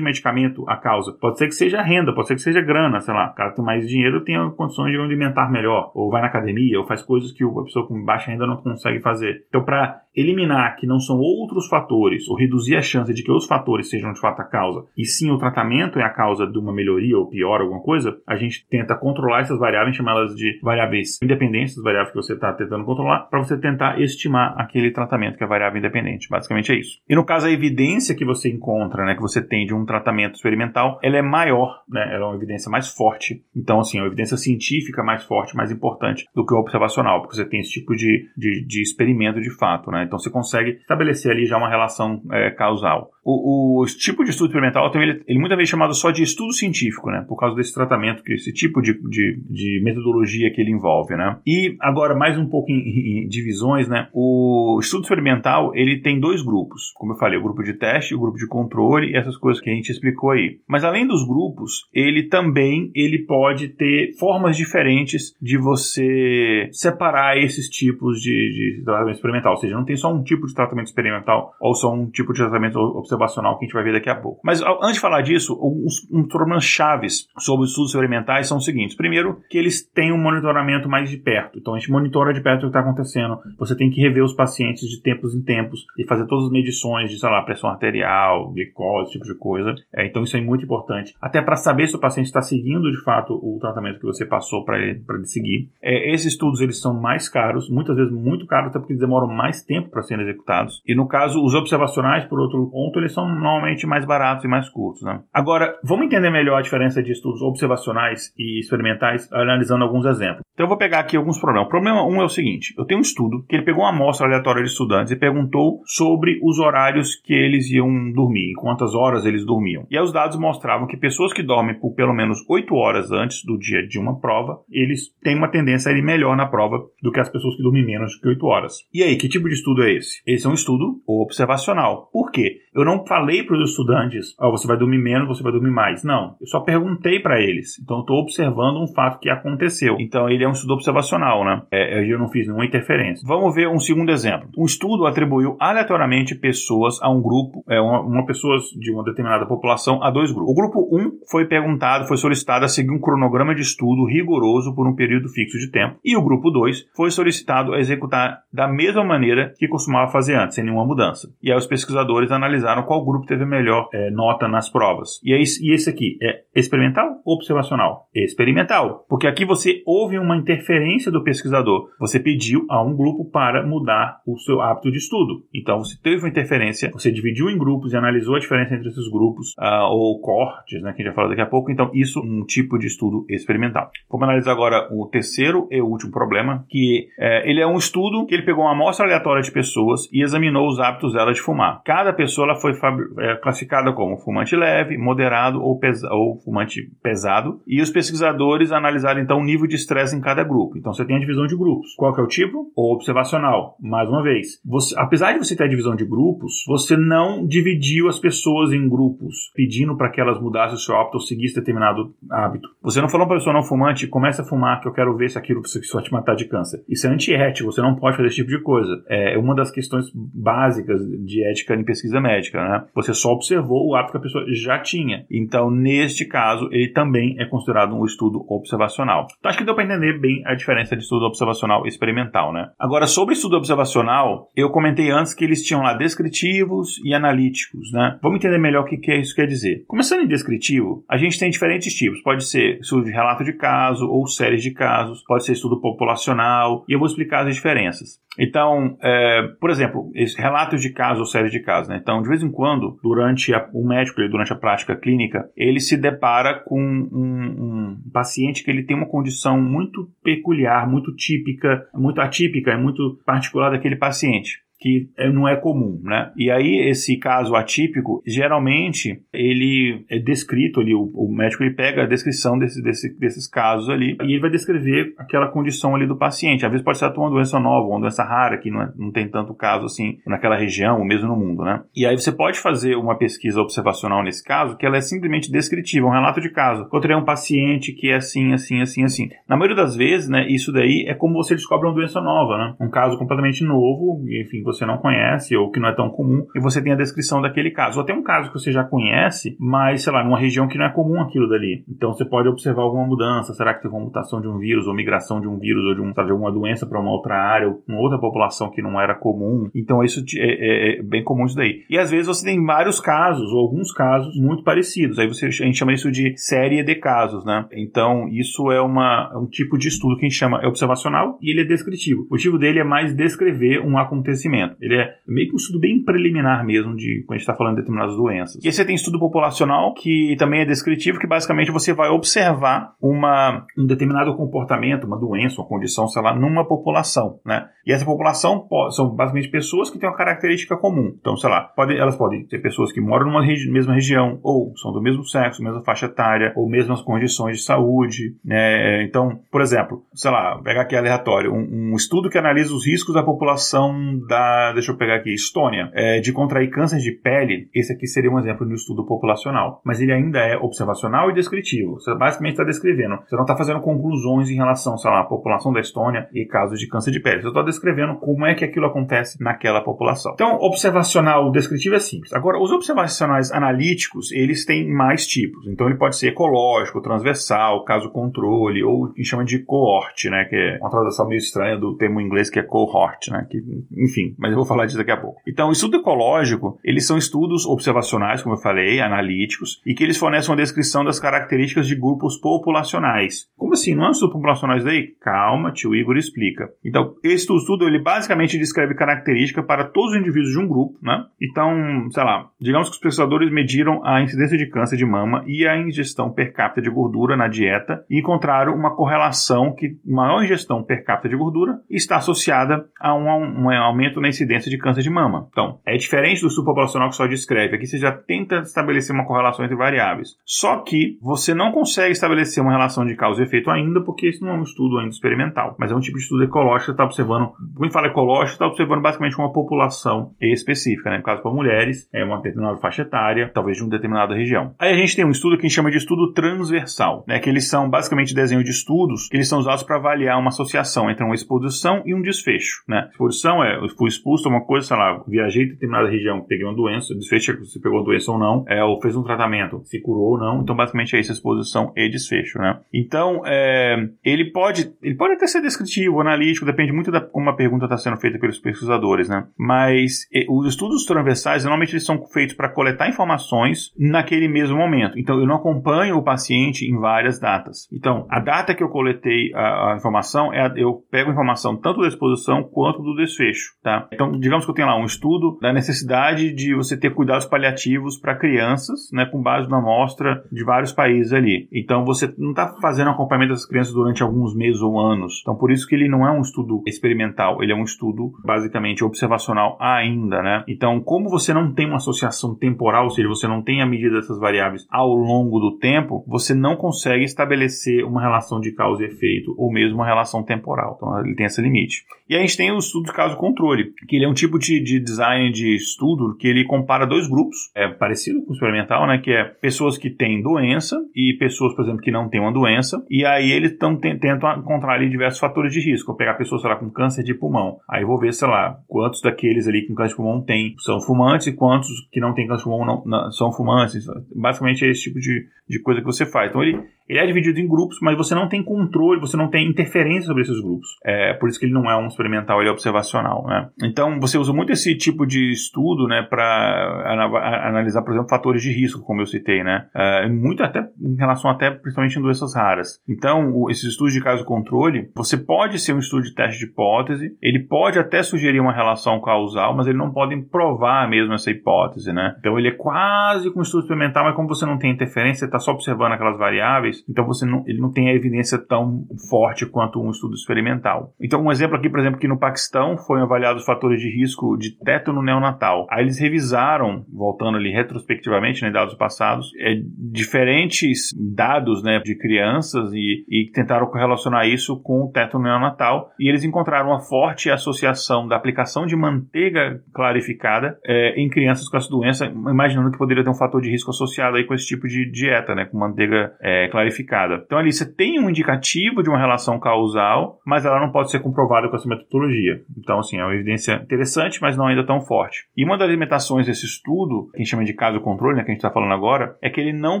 o medicamento a causa, pode ser que seja renda, pode ser que seja grana, sei lá, o cara tem mais dinheiro, tem condições de alimentar melhor, ou vai na academia, ou faz coisas que a pessoa com baixa renda não consegue fazer. Então, para eliminar que não são outros fatores, ou reduzir a chance de que outros fatores sejam de fato a causa, e sim o tratamento é a causa de uma melhoria ou pior, alguma coisa, a gente tenta controlar essas variáveis, chamá-las de variáveis independentes das variáveis que você está tentando controlar, para você tentar estimar aquele tratamento que é variável independente. Basicamente é isso. E no caso, a evidência que você encontra, né, que você tem de um tratamento experimental, ela é maior, né, ela é uma evidência mais forte. Então, assim, é uma evidência científica mais forte, mais importante do que o observacional, porque você tem esse tipo de, de, de experimento de fato, né? Então você consegue estabelecer ali já uma relação é, causal. O, o, tipo de estudo experimental também ele, ele muitas vezes é chamado só de estudo científico, né? Por causa desse tratamento, que esse tipo de, de, de metodologia que ele envolve, né? E agora mais um pouco em, em, divisões, né? O estudo experimental ele tem dois grupos, como eu falei, o grupo de teste, o grupo de controle e essas coisas que a gente explicou aí. Mas além dos grupos, ele também ele pode ter formas diferentes de você separar esses tipos de, de tratamento experimental, ou seja, não tem só um tipo de tratamento experimental ou só um tipo de tratamento observacional que a gente vai ver daqui a pouco. Mas antes de falar disso, uns, uns problemas chaves sobre os estudos experimentais são os seguintes. Primeiro, que eles têm um monitoramento mais de perto. Então a gente monitora de perto o que está acontecendo. Você tem que rever os pacientes de tempos em tempos e fazer todas as medições de, sei lá, pressão arterial, glicose, esse tipo de coisa. É, então isso é muito importante. Até para saber se o paciente está seguindo de fato o tratamento que você passou para ele, ele seguir. É, esses estudos eles são mais caros, muitas vezes muito caros, até porque eles demoram mais tempo para serem executados. E no caso, os observacionais, por outro ponto, eles são normalmente mais baratos e mais curtos. Né? Agora, vamos entender melhor a diferença de estudos observacionais e experimentais analisando alguns exemplos. Então eu vou pegar aqui alguns problemas. O problema um é o seguinte: eu tenho um estudo que ele pegou uma amostra aleatória de estudantes e perguntou sobre os horários que eles iam dormir, quantas horas eles dormiam. E aí os dados mostravam que pessoas que dormem por pelo menos 8 horas antes do dia de uma prova, eles têm uma tendência a ir melhor na prova do que as pessoas que dormem menos que 8 horas. E aí, que tipo de estudo é esse? Esse é um estudo observacional. Por quê? Eu não falei para os estudantes, oh, você vai dormir menos, você vai dormir mais. Não, eu só perguntei para eles. Então eu estou observando um fato que aconteceu. Então ele é um estudo observacional, né? É, eu não fiz nenhuma interferência. Vamos ver um segundo exemplo. Um estudo atribuiu aleatoriamente pessoas a um grupo, é, uma, uma pessoas de uma determinada população a dois grupos. O grupo 1 um foi perguntado, foi solicitado a seguir um cronograma de estudo rigoroso por um período fixo de tempo. E o grupo 2 foi solicitado a executar da mesma maneira que costumava fazer antes, sem nenhuma mudança. E aí os pesquisadores analisaram qual grupo teve melhor é, nota nas provas. E, aí, e esse aqui é experimental ou observacional? Experimental. Porque aqui você houve uma interferência do pesquisador. Você pediu a um grupo para mudar o seu hábito de estudo. Então você teve uma interferência, você dividiu em grupos e analisou a diferença entre esses grupos, uh, ou cortes, né, que a gente vai falar daqui a pouco. Então isso é um tipo de estudo experimental. Vamos analisar agora o terceiro e último problema, que é, ele é um estudo que ele pegou uma amostra aleatória de pessoas e examinou os hábitos dela de fumar. Cada pessoa ela foi é, classificada como fumante leve, moderado ou, pesa ou fumante pesado. E os pesquisadores analisaram então o nível de estresse em cada grupo. Então você tem a divisão de grupos. Qual que é o tipo? O observacional. Mais uma vez, você, apesar de você ter a divisão de grupos, você não dividiu as pessoas em grupos, pedindo para que elas mudassem o seu hábito ou seguissem determinado hábito. Você não falou para a pessoa não fumante, começa a fumar que eu quero ver se aquilo só te matar de câncer. Isso é antiético, você não pode fazer esse tipo de coisa. É uma das questões básicas de ética em pesquisa médica, né? Você só observou o hábito que a pessoa já tinha. Então, neste caso, ele também é considerado um estudo observacional. Então, acho que deu para entender bem a diferença de estudo observacional e experimental, né? Agora, sobre estudo observacional, eu comentei antes que eles tinham lá descritivos e analíticos, né? Vamos entender melhor o que, que isso quer dizer. Começando em descritivo, a gente tem diferentes tipos. Pode ser estudo de relato de caso ou séries de casos, pode ser estudo populacional, e eu vou explicar as diferenças. Então, é, por exemplo, relatos de casos ou séries de casos. Né? Então, de vez em quando, durante a, o médico, durante a prática clínica, ele se depara com um, um, paciente que ele tem uma condição muito peculiar, muito típica, muito atípica e muito particular daquele paciente que é, não é comum, né? E aí esse caso atípico, geralmente ele é descrito ali, o, o médico ele pega a descrição desse, desse, desses casos ali e ele vai descrever aquela condição ali do paciente. Às vezes pode ser uma doença nova, uma doença rara que não, é, não tem tanto caso assim naquela região ou mesmo no mundo, né? E aí você pode fazer uma pesquisa observacional nesse caso que ela é simplesmente descritiva, um relato de caso. Encontrei um paciente que é assim, assim, assim, assim. Na maioria das vezes, né, isso daí é como você descobre uma doença nova, né? Um caso completamente novo, enfim, você não conhece ou que não é tão comum, e você tem a descrição daquele caso. Ou até um caso que você já conhece, mas, sei lá, numa região que não é comum aquilo dali. Então você pode observar alguma mudança. Será que teve uma mutação de um vírus, ou migração de um vírus, ou de, um, de alguma doença para uma outra área, ou uma outra população que não era comum? Então isso é, é, é, bem comum isso daí. E às vezes você tem vários casos, ou alguns casos muito parecidos. Aí você, a gente chama isso de série de casos, né? Então isso é uma, é um tipo de estudo que a gente chama é observacional e ele é descritivo. O motivo dele é mais descrever um acontecimento. Ele é meio que um estudo bem preliminar mesmo de quando a gente está falando de determinadas doenças. E aí você tem estudo populacional que também é descritivo, que basicamente você vai observar uma, um determinado comportamento, uma doença, uma condição, sei lá, numa população, né? E essa população são basicamente pessoas que têm uma característica comum. Então, sei lá, pode, elas podem ser pessoas que moram numa regi mesma região, ou são do mesmo sexo, mesma faixa etária, ou mesmas condições de saúde, né? Então, por exemplo, sei lá, pegar aqui aleatório, um, um estudo que analisa os riscos da população da, deixa eu pegar aqui, Estônia, é, de contrair câncer de pele, esse aqui seria um exemplo de um estudo populacional. Mas ele ainda é observacional e descritivo. Você basicamente está descrevendo. Você não está fazendo conclusões em relação, sei lá, à população da Estônia e casos de câncer de pele. Você está descrevendo como é que aquilo acontece naquela população. Então, observacional descritivo é simples. Agora, os observacionais analíticos, eles têm mais tipos. Então, ele pode ser ecológico, transversal, caso controle, ou que chama de coorte, né? Que é uma tradução meio estranha do termo em inglês que é cohort, né? Que, enfim, mas eu vou falar disso daqui a pouco. Então, o estudo ecológico, eles são estudos observacionais, como eu falei, analíticos, e que eles fornecem uma descrição das características de grupos populacionais. Como assim? Não é um estudo populacional isso daí? Calma, tio Igor explica. Então, esse estudo, ele basicamente descreve características para todos os indivíduos de um grupo, né? Então, sei lá, digamos que os pesquisadores mediram a incidência de câncer de mama e a ingestão per capita de gordura na dieta e encontraram uma correlação que maior ingestão per capita de gordura está associada a um, um aumento na incidência de câncer de mama. Então, é diferente do estudo populacional que só descreve. Aqui você já tenta estabelecer uma correlação entre variáveis. Só que você não consegue estabelecer uma relação de causa e efeito ainda, porque isso não é um estudo ainda experimental, mas é um tipo de estudo ecológico que está observando. Quando fala ecológico, está observando basicamente uma população específica, né? No caso, para mulheres, é uma determinada faixa etária, talvez de uma determinada região. Aí a gente tem um estudo que a gente chama de estudo transversal, né? Que eles são basicamente desenhos de estudos que eles são usados para avaliar uma associação entre uma exposição e um desfecho, né? Exposição é, a uma coisa, sei lá, viajei em determinada região, peguei uma doença, desfecho se pegou a doença ou não, é, ou fez um tratamento, se curou ou não, então basicamente é isso, exposição e desfecho, né? Então, é, ele pode, ele pode até ser descritivo, analítico, depende muito da como a pergunta está sendo feita pelos pesquisadores, né? Mas e, os estudos transversais, normalmente eles são feitos para coletar informações naquele mesmo momento. Então, eu não acompanho o paciente em várias datas. Então, a data que eu coletei a, a informação, é a, eu pego informação tanto da exposição quanto do desfecho, tá? Então, digamos que eu tenho lá um estudo da necessidade de você ter cuidados paliativos para crianças, né, com base numa amostra de vários países ali. Então, você não está fazendo acompanhamento das crianças durante alguns meses ou anos. Então, por isso que ele não é um estudo experimental, ele é um estudo basicamente observacional ainda, né? Então, como você não tem uma associação temporal, ou seja, você não tem a medida dessas variáveis ao longo do tempo, você não consegue estabelecer uma relação de causa e efeito, ou mesmo uma relação temporal. Então, ele tem esse limite. E a gente tem o estudo de caso controle, que ele é um tipo de, de design de estudo que ele compara dois grupos, é parecido com o experimental, né? Que é pessoas que têm doença e pessoas, por exemplo, que não têm uma doença, e aí eles estão tentam encontrar ali diversos fatores de risco. Vou pegar pessoas, sei lá, com câncer de pulmão. Aí vou ver, sei lá, quantos daqueles ali com câncer de pulmão tem, são fumantes e quantos que não têm câncer de pulmão não, não, são fumantes. Basicamente é esse tipo de, de coisa que você faz. Então ele, ele é dividido em grupos, mas você não tem controle, você não tem interferência sobre esses grupos. É por isso que ele não é um experimental, ele é observacional, né? Então você usa muito esse tipo de estudo, né, para analisar, por exemplo, fatores de risco, como eu citei, né? É, muito até em relação até principalmente em doenças raras. Então, o, esses estudos de caso controle, você pode ser um estudo de teste de hipótese, ele pode até sugerir uma relação causal, mas ele não pode provar mesmo essa hipótese, né? Então ele é quase como um estudo experimental, mas como você não tem interferência, você está só observando aquelas variáveis, então você não, ele não tem a evidência tão forte quanto um estudo experimental. Então, um exemplo aqui, por exemplo, que no Paquistão foi avaliado os fatores de risco de tétano neonatal. Aí eles revisaram, voltando ali retrospectivamente, né, dados passados, é, diferentes dados né, de crianças e, e tentaram correlacionar isso com o tétano neonatal e eles encontraram uma forte associação da aplicação de manteiga clarificada é, em crianças com essa doença, imaginando que poderia ter um fator de risco associado aí com esse tipo de dieta, né, com manteiga é, clarificada. Então ali você tem um indicativo de uma relação causal, mas ela não pode ser comprovada com essa metodologia. Então assim, é uma evidência interessante, mas não ainda tão forte. E uma das limitações desse estudo, que a gente chama de caso controle, né, que a gente está falando agora, é que ele não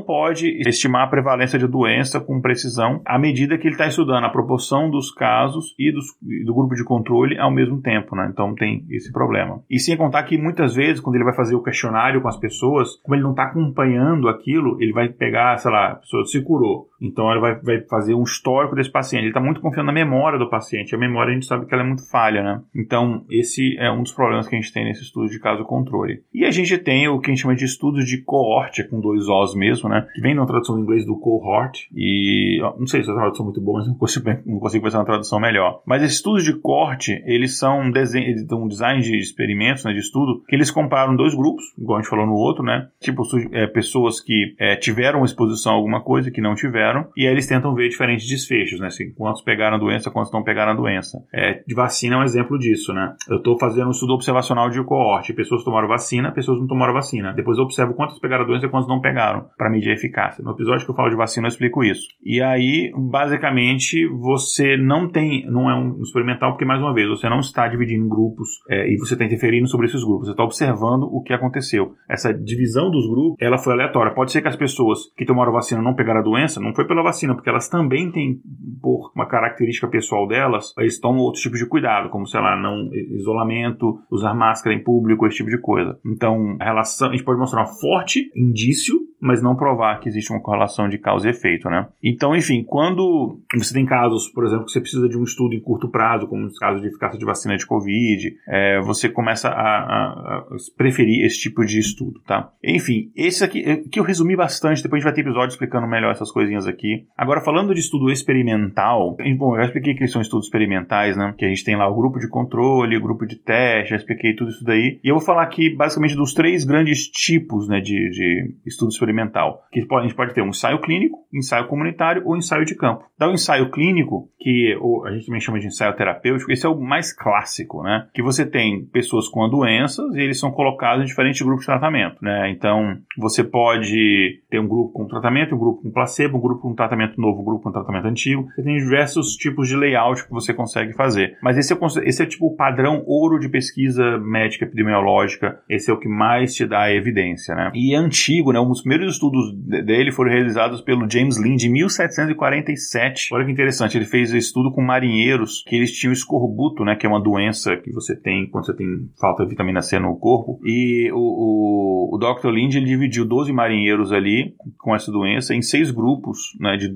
pode estimar a prevalência de doença com precisão à medida que ele está estudando a proporção dos casos e dos, do grupo de controle ao mesmo tempo, né? Então tem esse problema. E sem contar que muitas vezes, quando ele vai fazer o questionário com as pessoas, como ele não está acompanhando aquilo, ele vai pegar, sei lá, a pessoa se curou. Então ele vai, vai fazer um histórico desse paciente. Ele está muito confiando na memória do paciente. A memória a gente sabe que ela é muito falha, né? Então esse é um dos problemas que a gente tem nesse estudo de caso controle. E a gente tem o que a gente chama de estudos de coorte, com dois Os mesmo, né? Que vem na tradução em inglês do cohort. E não sei se a tradução é muito boa, mas não consigo, não consigo pensar uma tradução melhor. Mas esses estudos de corte, eles são um, desenho, um design de experimentos, né, de estudo, que eles comparam dois grupos, igual a gente falou no outro, né? Tipo, é, pessoas que é, tiveram exposição a alguma coisa que não tiveram, e aí eles tentam ver diferentes desfechos, né? Assim, quantos pegaram a doença, quantos não pegaram a doença. É, de vacina é um exemplo disso, né? Eu estou fazendo um estudo observacional de coorte, pessoas tomaram vacina, pessoas não tomaram vacina. Depois eu observo quantas pegaram a doença e quantas não pegaram, para medir a eficácia. No episódio que eu falo de vacina, eu explico isso. E aí, basicamente, você não tem, não é um experimental, porque mais uma vez, você não está dividindo em grupos é, e você está interferindo sobre esses grupos. Você está observando o que aconteceu. Essa divisão dos grupos, ela foi aleatória. Pode ser que as pessoas que tomaram vacina não pegaram a doença, não foi pela vacina, porque elas também têm, por uma característica pessoal delas, eles tomam outros tipos de cuidado, como, sei lá, não isolamento, usar máscara em público, esse tipo de coisa. Então, a relação, a gente pode mostrar um forte indício mas não provar que existe uma correlação de causa e efeito, né? Então, enfim, quando você tem casos, por exemplo, que você precisa de um estudo em curto prazo, como os casos de eficácia de vacina de Covid, é, você começa a, a, a, preferir esse tipo de estudo, tá? Enfim, esse aqui, é, que eu resumi bastante, depois a gente vai ter episódio explicando melhor essas coisinhas aqui. Agora, falando de estudo experimental, bom, eu já expliquei que são estudos experimentais, né? Que a gente tem lá o grupo de controle, o grupo de teste, já expliquei tudo isso daí. E eu vou falar aqui, basicamente, dos três grandes tipos, né, de, de estudos experimentais experimental, que a gente pode ter um ensaio clínico, ensaio comunitário ou ensaio de campo. Então, o ensaio clínico, que a gente também chama de ensaio terapêutico, esse é o mais clássico, né? Que você tem pessoas com doenças e eles são colocados em diferentes grupos de tratamento, né? Então, você pode ter um grupo com tratamento, um grupo com placebo, um grupo com tratamento novo, um grupo com tratamento antigo. Você tem diversos tipos de layout que você consegue fazer. Mas esse é, esse é tipo o padrão ouro de pesquisa médica epidemiológica. Esse é o que mais te dá evidência, né? E é antigo, né? Um dos primeiros estudos dele foram realizados pelo James Lind em 1747. Olha que interessante, ele fez estudo com marinheiros que eles tinham escorbuto, né, que é uma doença que você tem quando você tem falta de vitamina C no corpo. E o, o, o Dr. Lind ele dividiu 12 marinheiros ali com essa doença em seis grupos, né, de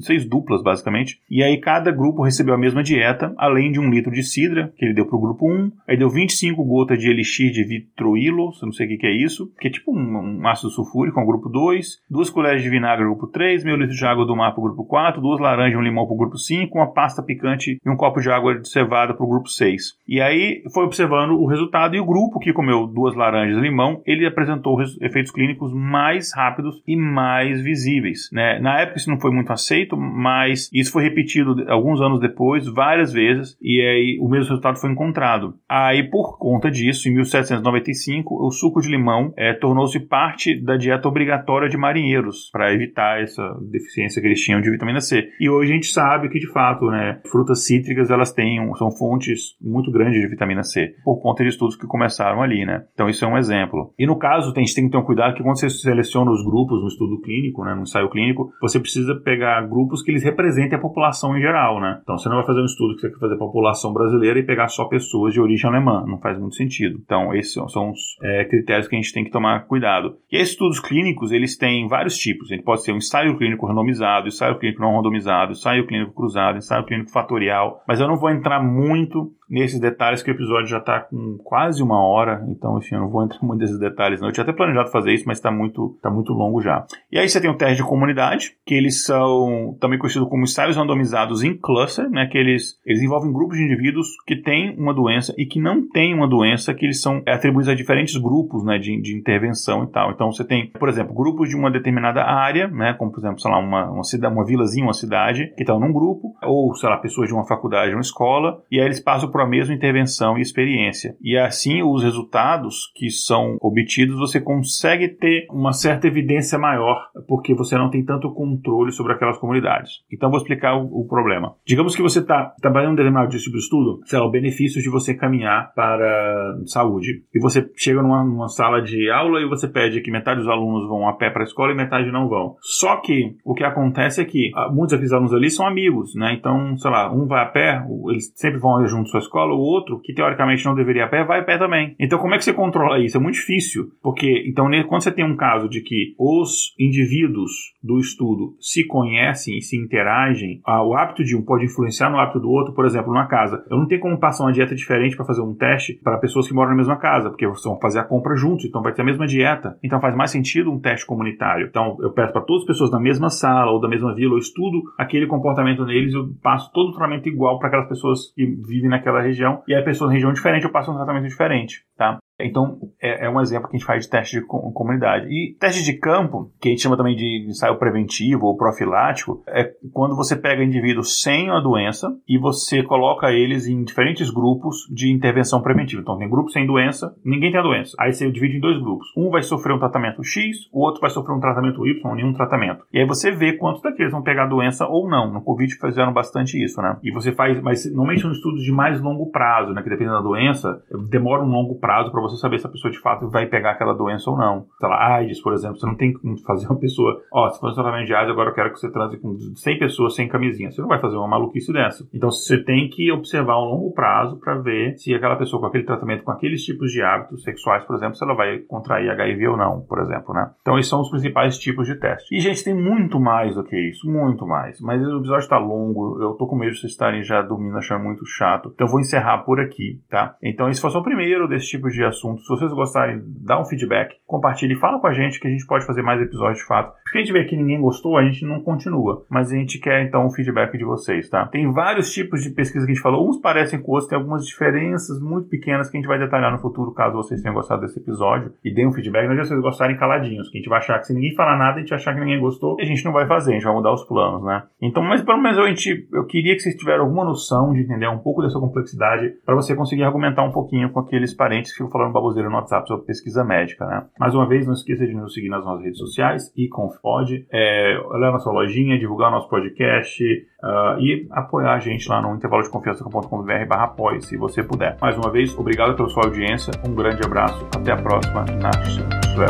seis duplas basicamente. E aí cada grupo recebeu a mesma dieta, além de um litro de cidra que ele deu para o grupo 1, aí deu 25 gotas de elixir de vitroilo, não sei o que, que é isso, que é tipo um, um ácido sulfúrico, um grupo 2, duas colheres de vinagre grupo 3, meio litro de água do mar para o grupo 4, duas laranjas e um limão para o grupo 5, uma pasta picante e um copo de água de cevada para o grupo 6. E aí foi observando o resultado e o grupo que comeu duas laranjas e limão, ele apresentou efeitos clínicos mais rápidos e mais visíveis. Né? Na época isso não foi muito aceito, mas isso foi repetido alguns anos depois, várias vezes, e aí o mesmo resultado foi encontrado. Aí por conta disso, em 1795, o suco de limão é, tornou-se parte da dieta obrigatória de marinheiros para evitar essa deficiência que eles tinham de vitamina C. E hoje a gente sabe que de fato, né, frutas cítricas elas têm são fontes muito grandes de vitamina C por conta de estudos que começaram ali, né? Então isso é um exemplo. E no caso, a gente tem que ter um cuidado que quando você seleciona os grupos no estudo clínico, né, no ensaio clínico, você precisa pegar grupos que eles representem a população em geral, né? Então você não vai fazer um estudo que você quer fazer a população brasileira e pegar só pessoas de origem alemã, não faz muito sentido. Então esses são os é, critérios que a gente tem que tomar cuidado. E estudos clínicos clínicos, eles têm vários tipos. Ele pode ser um ensaio clínico randomizado, ensaio clínico não randomizado, ensaio clínico cruzado, ensaio clínico fatorial. Mas eu não vou entrar muito nesses detalhes que o episódio já está com quase uma hora, então enfim, eu não vou entrar muito nesses detalhes não. Eu tinha até planejado fazer isso, mas está muito, tá muito longo já. E aí você tem o teste de comunidade, que eles são também conhecidos como ensaios randomizados em cluster, né, que eles, eles envolvem grupos de indivíduos que têm uma doença e que não têm uma doença, que eles são atribuídos a diferentes grupos, né, de, de intervenção e tal. Então você tem, por exemplo, grupos de uma determinada área, né, como por exemplo, sei lá, uma, uma cidade, uma vilazinha, uma cidade, que estão num grupo, ou sei lá, pessoas de uma faculdade, uma escola, e aí eles passam por a mesma intervenção e experiência. E assim os resultados que são obtidos, você consegue ter uma certa evidência maior, porque você não tem tanto controle sobre aquelas comunidades. Então vou explicar o, o problema. Digamos que você está trabalhando um determinado tipo de estudo, sei lá, o benefício de você caminhar para saúde. E você chega numa, numa sala de aula e você pede que metade dos alunos vão a pé para a escola e metade não vão. Só que o que acontece é que ah, muitos daqueles alunos ali são amigos, né? Então, sei lá, um vai a pé, eles sempre vão junto à escola, o outro, que teoricamente não deveria a pé, vai a pé também. Então, como é que você controla isso? É muito difícil, porque então quando você tem um caso de que os indivíduos do estudo se conhecem e se interagem, ah, o hábito de um pode influenciar no hábito do outro, por exemplo, numa casa. Eu não tenho como passar uma dieta diferente para fazer um teste para pessoas que moram na mesma casa, porque vão fazer a compra juntos, então vai ter a mesma dieta. Então faz mais sentido um teste comunitário. Então eu peço para todas as pessoas da mesma sala ou da mesma vila, eu estudo aquele comportamento neles, eu passo todo o tratamento igual para aquelas pessoas que vivem naquela região, e aí pessoas na região diferente, eu passo um tratamento diferente, tá? Então, é, é, um exemplo que a gente faz de teste de comunidade. E teste de campo, que a gente chama também de ensaio preventivo ou profilático, é quando você pega indivíduos sem a doença e você coloca eles em diferentes grupos de intervenção preventiva. Então, tem grupo sem doença, ninguém tem a doença. Aí você divide em dois grupos. Um vai sofrer um tratamento X, o outro vai sofrer um tratamento Y, nenhum tratamento. E aí você vê quantos daqueles vão pegar a doença ou não. No Covid fizeram bastante isso, né? E você faz, mas normalmente são estudos de mais longo prazo, né? Que dependendo da doença, demora um longo prazo para você saber se a pessoa de fato vai pegar aquela doença ou não. Sei lá, AIDS, por exemplo, você não tem como fazer uma pessoa, ó, oh, se for um tratamento de AIDS, agora eu quero que você transe com 100 pessoas sem camisinha. Você não vai fazer uma maluquice dessa. Então você tem que observar a longo prazo para ver se aquela pessoa com aquele tratamento, com aqueles tipos de hábitos sexuais, por exemplo, se ela vai contrair HIV ou não, por exemplo, né? Então esses são os principais tipos de teste. E, gente, tem muito mais do que isso, muito mais. Mas o episódio está longo, eu tô com medo de vocês estarem já dormindo achando muito chato. Então vou encerrar por aqui, tá? Então esse foi só o primeiro desse tipo de assunto. Se vocês gostarem, dá um feedback, compartilhe, fala com a gente que a gente pode fazer mais episódios de fato. Porque a gente vê que ninguém gostou, a gente não continua. Mas a gente quer então o feedback de vocês, tá? Tem vários tipos de pesquisa que a gente falou, uns parecem com outros, tem algumas diferenças muito pequenas que a gente vai detalhar no futuro, caso vocês tenham gostado desse episódio e deem um feedback. Não adianta vocês gostarem caladinhos, que a gente vai achar que se ninguém falar nada, a gente achar que ninguém gostou, e a gente não vai fazer, a gente vai mudar os planos, né? Então, mas pelo menos eu, a gente, eu queria que vocês tiveram alguma noção de entender um pouco dessa complexidade para você conseguir argumentar um pouquinho com aqueles parentes que ficam falando baboseira no WhatsApp sobre pesquisa médica, né? Mais uma vez, não esqueça de nos seguir nas nossas redes sociais, e confpod, é, olhar na sua lojinha, divulgar o nosso podcast uh, e apoiar a gente lá no intervalo de confiança.com.br barra apoie, se você puder. Mais uma vez, obrigado pela sua audiência, um grande abraço, até a próxima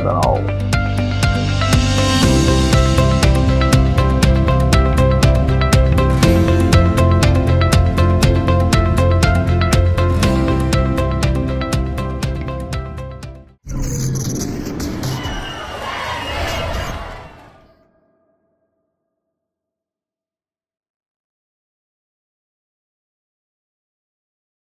na aula.